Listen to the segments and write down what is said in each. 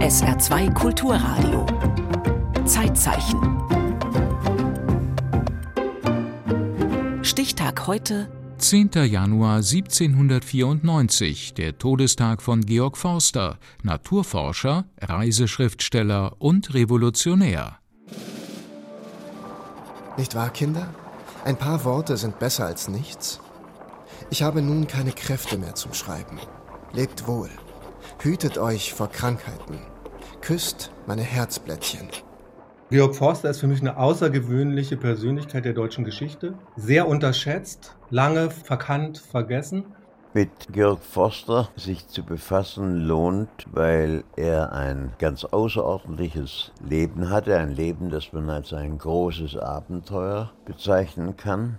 SR2 Kulturradio. Zeitzeichen. Stichtag heute 10. Januar 1794, der Todestag von Georg Forster, Naturforscher, Reiseschriftsteller und Revolutionär. Nicht wahr, Kinder? Ein paar Worte sind besser als nichts. Ich habe nun keine Kräfte mehr zum Schreiben. Lebt wohl. Hütet euch vor Krankheiten. Küsst meine Herzblättchen. Georg Forster ist für mich eine außergewöhnliche Persönlichkeit der deutschen Geschichte. Sehr unterschätzt, lange verkannt, vergessen. Mit Georg Forster sich zu befassen lohnt, weil er ein ganz außerordentliches Leben hatte. Ein Leben, das man als ein großes Abenteuer bezeichnen kann.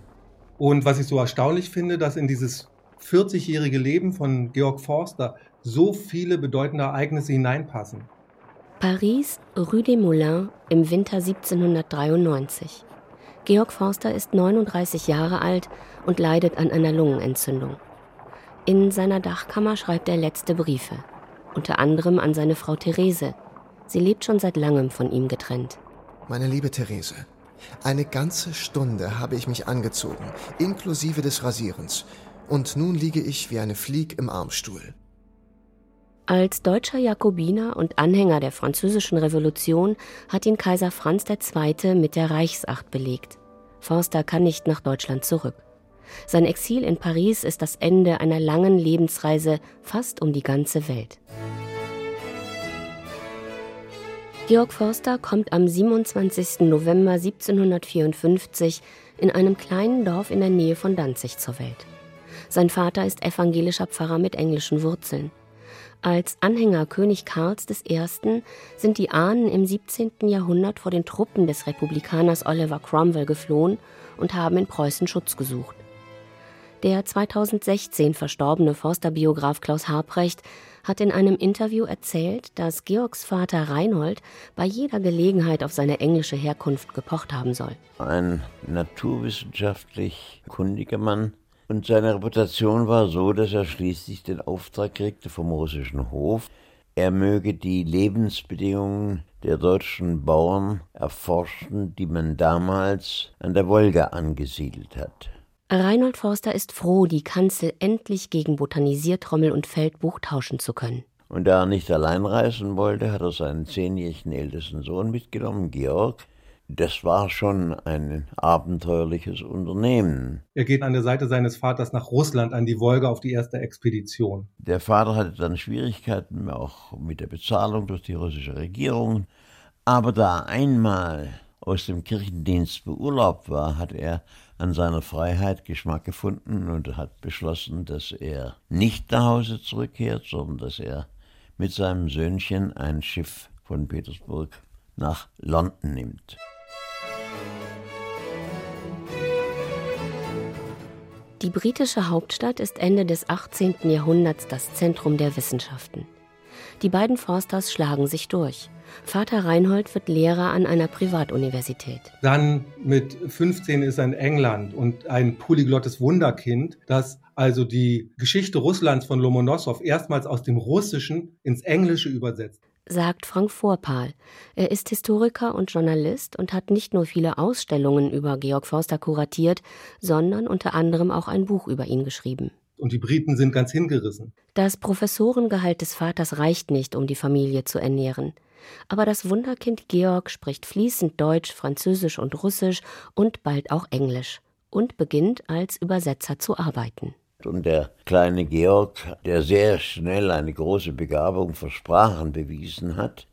Und was ich so erstaunlich finde, dass in dieses 40-jährige Leben von Georg Forster so viele bedeutende Ereignisse hineinpassen. Paris, Rue des Moulins im Winter 1793. Georg Forster ist 39 Jahre alt und leidet an einer Lungenentzündung. In seiner Dachkammer schreibt er letzte Briefe, unter anderem an seine Frau Therese. Sie lebt schon seit langem von ihm getrennt. Meine liebe Therese, eine ganze Stunde habe ich mich angezogen, inklusive des Rasierens, und nun liege ich wie eine Flieg im Armstuhl. Als deutscher Jakobiner und Anhänger der Französischen Revolution hat ihn Kaiser Franz II. mit der Reichsacht belegt. Forster kann nicht nach Deutschland zurück. Sein Exil in Paris ist das Ende einer langen Lebensreise fast um die ganze Welt. Georg Forster kommt am 27. November 1754 in einem kleinen Dorf in der Nähe von Danzig zur Welt. Sein Vater ist evangelischer Pfarrer mit englischen Wurzeln. Als Anhänger König Karls I. sind die Ahnen im 17. Jahrhundert vor den Truppen des Republikaners Oliver Cromwell geflohen und haben in Preußen Schutz gesucht. Der 2016 verstorbene Forsterbiograf Klaus Harprecht hat in einem Interview erzählt, dass Georgs Vater Reinhold bei jeder Gelegenheit auf seine englische Herkunft gepocht haben soll. Ein naturwissenschaftlich kundiger Mann, und seine Reputation war so, dass er schließlich den Auftrag kriegte vom russischen Hof, er möge die Lebensbedingungen der deutschen Bauern erforschen, die man damals an der Wolga angesiedelt hat. Reinhold Forster ist froh, die Kanzel endlich gegen Botanisiertrommel und Feldbuch tauschen zu können. Und da er nicht allein reisen wollte, hat er seinen zehnjährigen ältesten Sohn mitgenommen, Georg, das war schon ein abenteuerliches Unternehmen. Er geht an der Seite seines Vaters nach Russland an die Wolga auf die erste Expedition. Der Vater hatte dann Schwierigkeiten auch mit der Bezahlung durch die russische Regierung. Aber da er einmal aus dem Kirchendienst beurlaubt war, hat er an seiner Freiheit Geschmack gefunden und hat beschlossen, dass er nicht nach Hause zurückkehrt, sondern dass er mit seinem Söhnchen ein Schiff von Petersburg nach London nimmt. Die britische Hauptstadt ist Ende des 18. Jahrhunderts das Zentrum der Wissenschaften. Die beiden Forsters schlagen sich durch. Vater Reinhold wird Lehrer an einer Privatuniversität. Dann mit 15 ist er in England und ein polyglottes Wunderkind, das also die Geschichte Russlands von Lomonossow erstmals aus dem Russischen ins Englische übersetzt sagt Frank Vorpal. Er ist Historiker und Journalist und hat nicht nur viele Ausstellungen über Georg Forster kuratiert, sondern unter anderem auch ein Buch über ihn geschrieben. Und die Briten sind ganz hingerissen. Das Professorengehalt des Vaters reicht nicht, um die Familie zu ernähren. Aber das Wunderkind Georg spricht fließend Deutsch, Französisch und Russisch und bald auch Englisch und beginnt als Übersetzer zu arbeiten. Und der kleine Georg, der sehr schnell eine große Begabung für Sprachen bewiesen hat,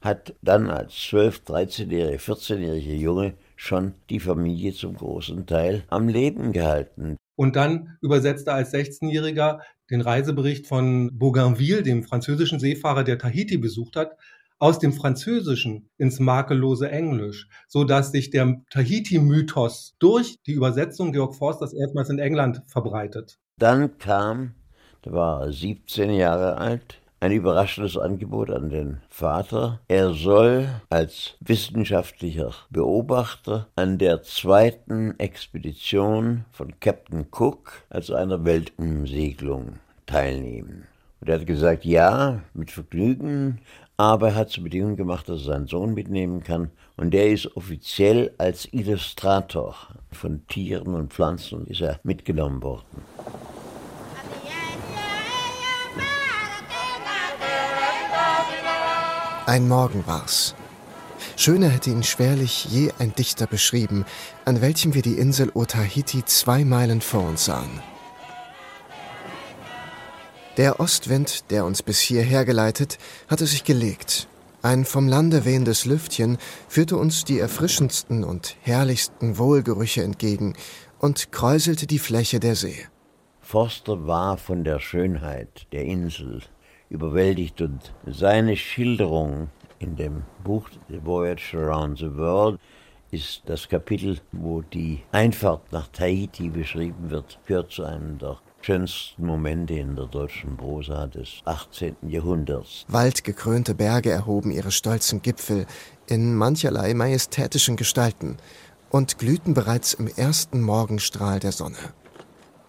hat dann als 12-, 13-jähriger, 14-jähriger Junge schon die Familie zum großen Teil am Leben gehalten. Und dann übersetzte er als 16-Jähriger den Reisebericht von Bougainville, dem französischen Seefahrer, der Tahiti besucht hat, aus dem Französischen ins makellose Englisch, so dass sich der Tahiti-Mythos durch die Übersetzung Georg Forsters erstmals in England verbreitet. Dann kam, da war er 17 Jahre alt, ein überraschendes Angebot an den Vater. Er soll als wissenschaftlicher Beobachter an der zweiten Expedition von Captain Cook, also einer Weltumsegelung, teilnehmen. Und er hat gesagt, ja, mit Vergnügen, aber er hat zur Bedingung gemacht, dass er seinen Sohn mitnehmen kann. Und der ist offiziell als Illustrator von Tieren und Pflanzen ist er mitgenommen worden. Ein Morgen war's. Schöner hätte ihn schwerlich je ein Dichter beschrieben, an welchem wir die Insel Otahiti zwei Meilen vor uns sahen. Der Ostwind, der uns bis hierher geleitet, hatte sich gelegt. Ein vom Lande wehendes Lüftchen führte uns die erfrischendsten und herrlichsten Wohlgerüche entgegen und kräuselte die Fläche der See. Forster war von der Schönheit der Insel überwältigt und seine Schilderung in dem Buch The Voyage Around the World ist das Kapitel, wo die Einfahrt nach Tahiti beschrieben wird, gehört zu einem der schönsten Momente in der deutschen Prosa des 18. Jahrhunderts. Waldgekrönte Berge erhoben ihre stolzen Gipfel in mancherlei majestätischen Gestalten und glühten bereits im ersten Morgenstrahl der Sonne.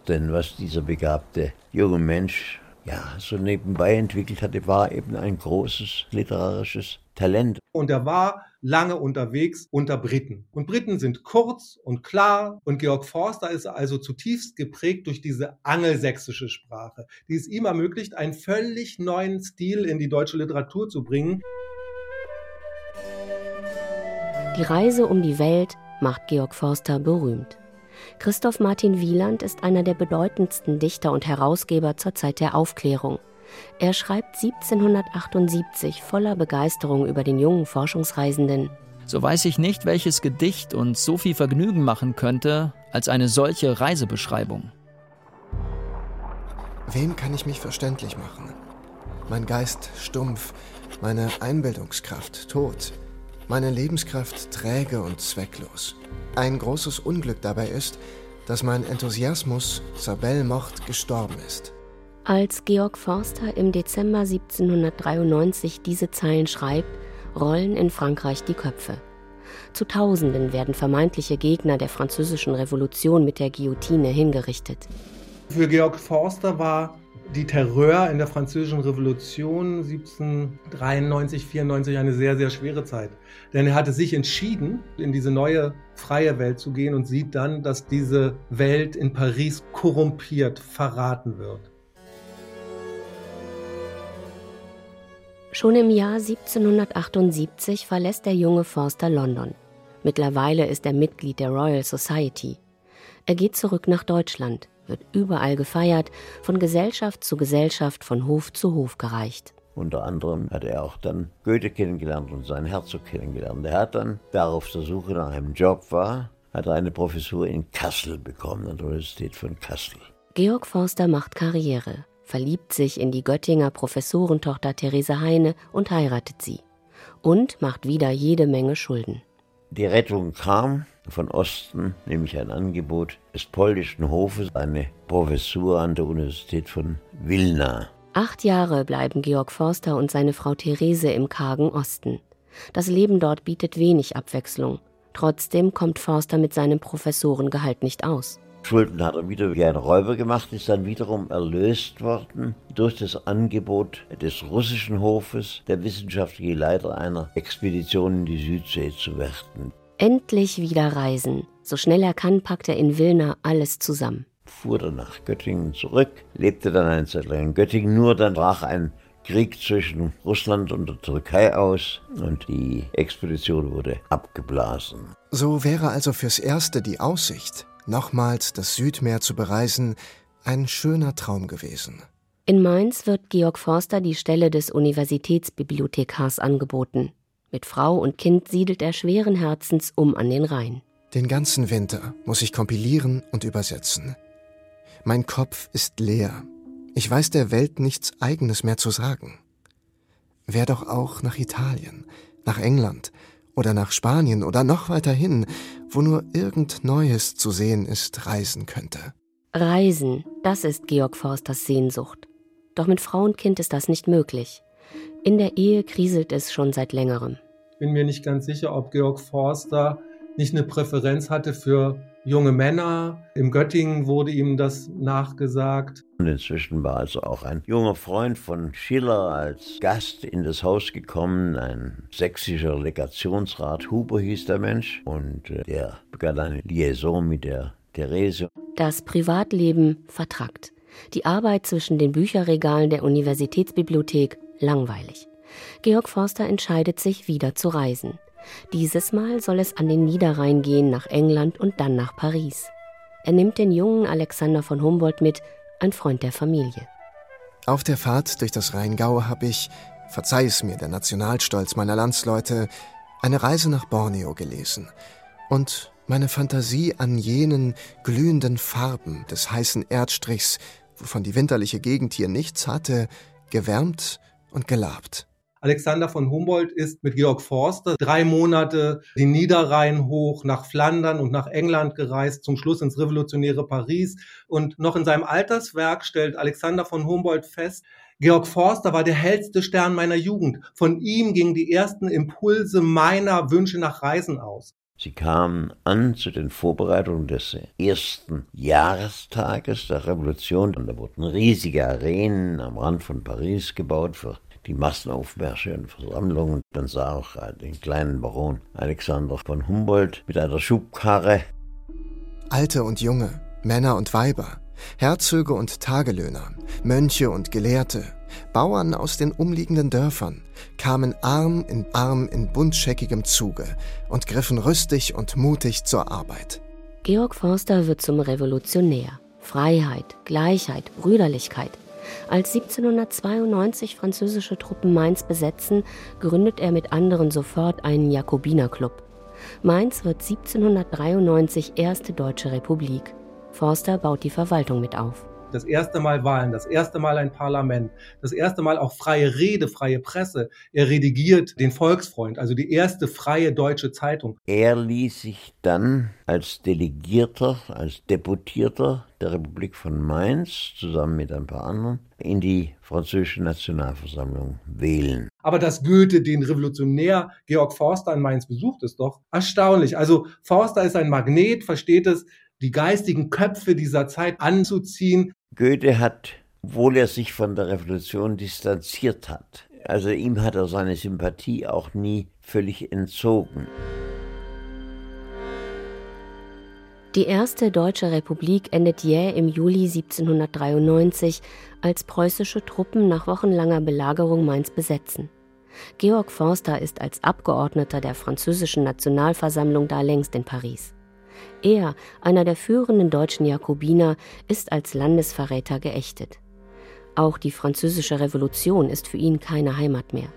Denn was dieser begabte junge Mensch ja so nebenbei entwickelt hatte, war eben ein großes literarisches Talent. Und er war lange unterwegs unter Briten. Und Briten sind kurz und klar. Und Georg Forster ist also zutiefst geprägt durch diese angelsächsische Sprache, die es ihm ermöglicht, einen völlig neuen Stil in die deutsche Literatur zu bringen. Die Reise um die Welt macht Georg Forster berühmt. Christoph Martin Wieland ist einer der bedeutendsten Dichter und Herausgeber zur Zeit der Aufklärung. Er schreibt 1778 voller Begeisterung über den jungen Forschungsreisenden. So weiß ich nicht, welches Gedicht uns so viel Vergnügen machen könnte als eine solche Reisebeschreibung. Wem kann ich mich verständlich machen? Mein Geist stumpf, meine Einbildungskraft tot, meine Lebenskraft träge und zwecklos. Ein großes Unglück dabei ist, dass mein Enthusiasmus zur Belmocht gestorben ist. Als Georg Forster im Dezember 1793 diese Zeilen schreibt, rollen in Frankreich die Köpfe. Zu Tausenden werden vermeintliche Gegner der französischen Revolution mit der Guillotine hingerichtet. Für Georg Forster war die Terror in der französischen Revolution 1793, 94 eine sehr, sehr schwere Zeit. Denn er hatte sich entschieden, in diese neue freie Welt zu gehen und sieht dann, dass diese Welt in Paris korrumpiert, verraten wird. Schon im Jahr 1778 verlässt der junge Forster London. Mittlerweile ist er Mitglied der Royal Society. Er geht zurück nach Deutschland, wird überall gefeiert, von Gesellschaft zu Gesellschaft, von Hof zu Hof gereicht. Unter anderem hat er auch dann Goethe kennengelernt und seinen Herzog kennengelernt. Er hat dann, da er auf der Suche nach einem Job war, hat er eine Professur in Kassel bekommen, an der Universität von Kassel. Georg Forster macht Karriere verliebt sich in die Göttinger Professorentochter Therese Heine und heiratet sie. Und macht wieder jede Menge Schulden. Die Rettung kam von Osten, nämlich ein Angebot des polnischen Hofes, eine Professur an der Universität von Wilna. Acht Jahre bleiben Georg Forster und seine Frau Therese im kargen Osten. Das Leben dort bietet wenig Abwechslung. Trotzdem kommt Forster mit seinem Professorengehalt nicht aus. Schulden hat er wieder wie ein Räuber gemacht, ist dann wiederum erlöst worden durch das Angebot des russischen Hofes, der wissenschaftliche Leiter einer Expedition in die Südsee zu werden. Endlich wieder reisen. So schnell er kann, packt er in Wilna alles zusammen. Fuhr dann nach Göttingen zurück, lebte dann eine Zeit lang in Göttingen, nur dann brach ein Krieg zwischen Russland und der Türkei aus und die Expedition wurde abgeblasen. So wäre also fürs Erste die Aussicht, nochmals das Südmeer zu bereisen, ein schöner Traum gewesen. In Mainz wird Georg Forster die Stelle des Universitätsbibliothekars angeboten. Mit Frau und Kind siedelt er schweren Herzens um an den Rhein. Den ganzen Winter muss ich kompilieren und übersetzen. Mein Kopf ist leer. Ich weiß der Welt nichts Eigenes mehr zu sagen. Wer doch auch nach Italien, nach England, oder nach Spanien oder noch weiter hin, wo nur irgend Neues zu sehen ist, reisen könnte. Reisen, das ist Georg Forsters Sehnsucht. Doch mit Frau und Kind ist das nicht möglich. In der Ehe kriselt es schon seit längerem. Bin mir nicht ganz sicher, ob Georg Forster nicht eine Präferenz hatte für junge Männer. Im Göttingen wurde ihm das nachgesagt. Und inzwischen war also auch ein junger Freund von Schiller als Gast in das Haus gekommen, ein sächsischer Legationsrat Huber hieß der Mensch, und äh, der begann eine Liaison mit der Therese. Das Privatleben vertrackt. Die Arbeit zwischen den Bücherregalen der Universitätsbibliothek langweilig. Georg Forster entscheidet sich wieder zu reisen. Dieses Mal soll es an den Niederrhein gehen, nach England und dann nach Paris. Er nimmt den jungen Alexander von Humboldt mit, ein Freund der Familie. Auf der Fahrt durch das Rheingau habe ich, verzeih es mir der Nationalstolz meiner Landsleute, eine Reise nach Borneo gelesen und meine Fantasie an jenen glühenden Farben des heißen Erdstrichs, wovon die winterliche Gegend hier nichts hatte, gewärmt und gelabt. Alexander von Humboldt ist mit Georg Forster drei Monate den Niederrhein hoch nach Flandern und nach England gereist, zum Schluss ins revolutionäre Paris. Und noch in seinem Alterswerk stellt Alexander von Humboldt fest, Georg Forster war der hellste Stern meiner Jugend. Von ihm gingen die ersten Impulse meiner Wünsche nach Reisen aus. Sie kamen an zu den Vorbereitungen des ersten Jahrestages der Revolution. Und da wurden riesige Arenen am Rand von Paris gebaut für die Massenaufmärsche und Versammlungen. Man sah auch den kleinen Baron Alexander von Humboldt mit einer Schubkarre. Alte und Junge, Männer und Weiber, Herzöge und Tagelöhner, Mönche und Gelehrte, Bauern aus den umliegenden Dörfern kamen Arm in Arm in buntscheckigem Zuge und griffen rüstig und mutig zur Arbeit. Georg Forster wird zum Revolutionär. Freiheit, Gleichheit, Brüderlichkeit – als 1792 französische Truppen Mainz besetzen, gründet er mit anderen sofort einen Jakobinerclub. Mainz wird 1793 erste deutsche Republik. Forster baut die Verwaltung mit auf das erste Mal Wahlen, das erste Mal ein Parlament, das erste Mal auch freie Rede, freie Presse. Er redigiert den Volksfreund, also die erste freie deutsche Zeitung. Er ließ sich dann als Delegierter, als Deputierter der Republik von Mainz zusammen mit ein paar anderen in die französische Nationalversammlung wählen. Aber dass Goethe den Revolutionär Georg Forster in Mainz besucht, ist doch erstaunlich. Also Forster ist ein Magnet, versteht es, die geistigen Köpfe dieser Zeit anzuziehen. Goethe hat, obwohl er sich von der Revolution distanziert hat, also ihm hat er seine Sympathie auch nie völlig entzogen. Die erste deutsche Republik endet jäh im Juli 1793, als preußische Truppen nach wochenlanger Belagerung Mainz besetzen. Georg Forster ist als Abgeordneter der französischen Nationalversammlung da längst in Paris. Er, einer der führenden deutschen Jakobiner, ist als Landesverräter geächtet. Auch die französische Revolution ist für ihn keine Heimat mehr.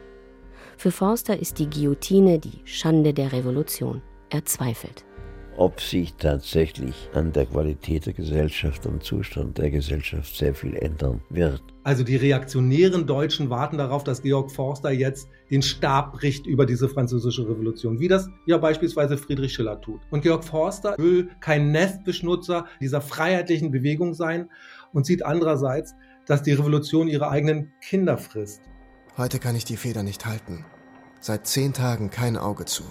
Für Forster ist die Guillotine die Schande der Revolution. Er zweifelt ob sich tatsächlich an der Qualität der Gesellschaft und Zustand der Gesellschaft sehr viel ändern wird. Also die reaktionären Deutschen warten darauf, dass Georg Forster jetzt den Stab bricht über diese französische Revolution, wie das ja beispielsweise Friedrich Schiller tut. Und Georg Forster will kein Nestbeschnutzer dieser freiheitlichen Bewegung sein und sieht andererseits, dass die Revolution ihre eigenen Kinder frisst. Heute kann ich die Feder nicht halten. Seit zehn Tagen kein Auge zu.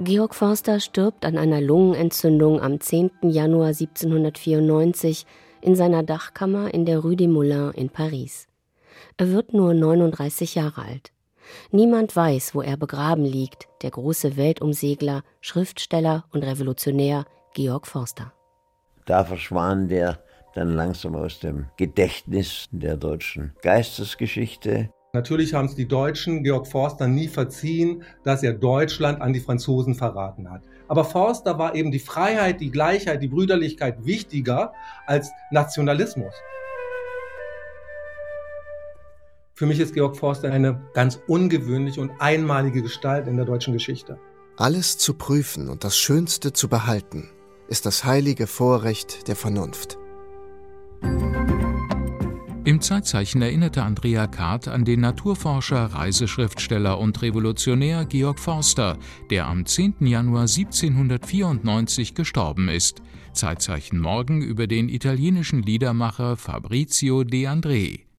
Georg Forster stirbt an einer Lungenentzündung am 10. Januar 1794 in seiner Dachkammer in der Rue des Moulins in Paris. Er wird nur 39 Jahre alt. Niemand weiß, wo er begraben liegt, der große Weltumsegler, Schriftsteller und Revolutionär Georg Forster. Da verschwand er dann langsam aus dem Gedächtnis der deutschen Geistesgeschichte. Natürlich haben es die Deutschen Georg Forster nie verziehen, dass er Deutschland an die Franzosen verraten hat. Aber Forster war eben die Freiheit, die Gleichheit, die Brüderlichkeit wichtiger als Nationalismus. Für mich ist Georg Forster eine ganz ungewöhnliche und einmalige Gestalt in der deutschen Geschichte. Alles zu prüfen und das Schönste zu behalten, ist das heilige Vorrecht der Vernunft. Im Zeitzeichen erinnerte Andrea Kart an den Naturforscher, Reiseschriftsteller und Revolutionär Georg Forster, der am 10. Januar 1794 gestorben ist. Zeitzeichen morgen über den italienischen Liedermacher Fabrizio De André.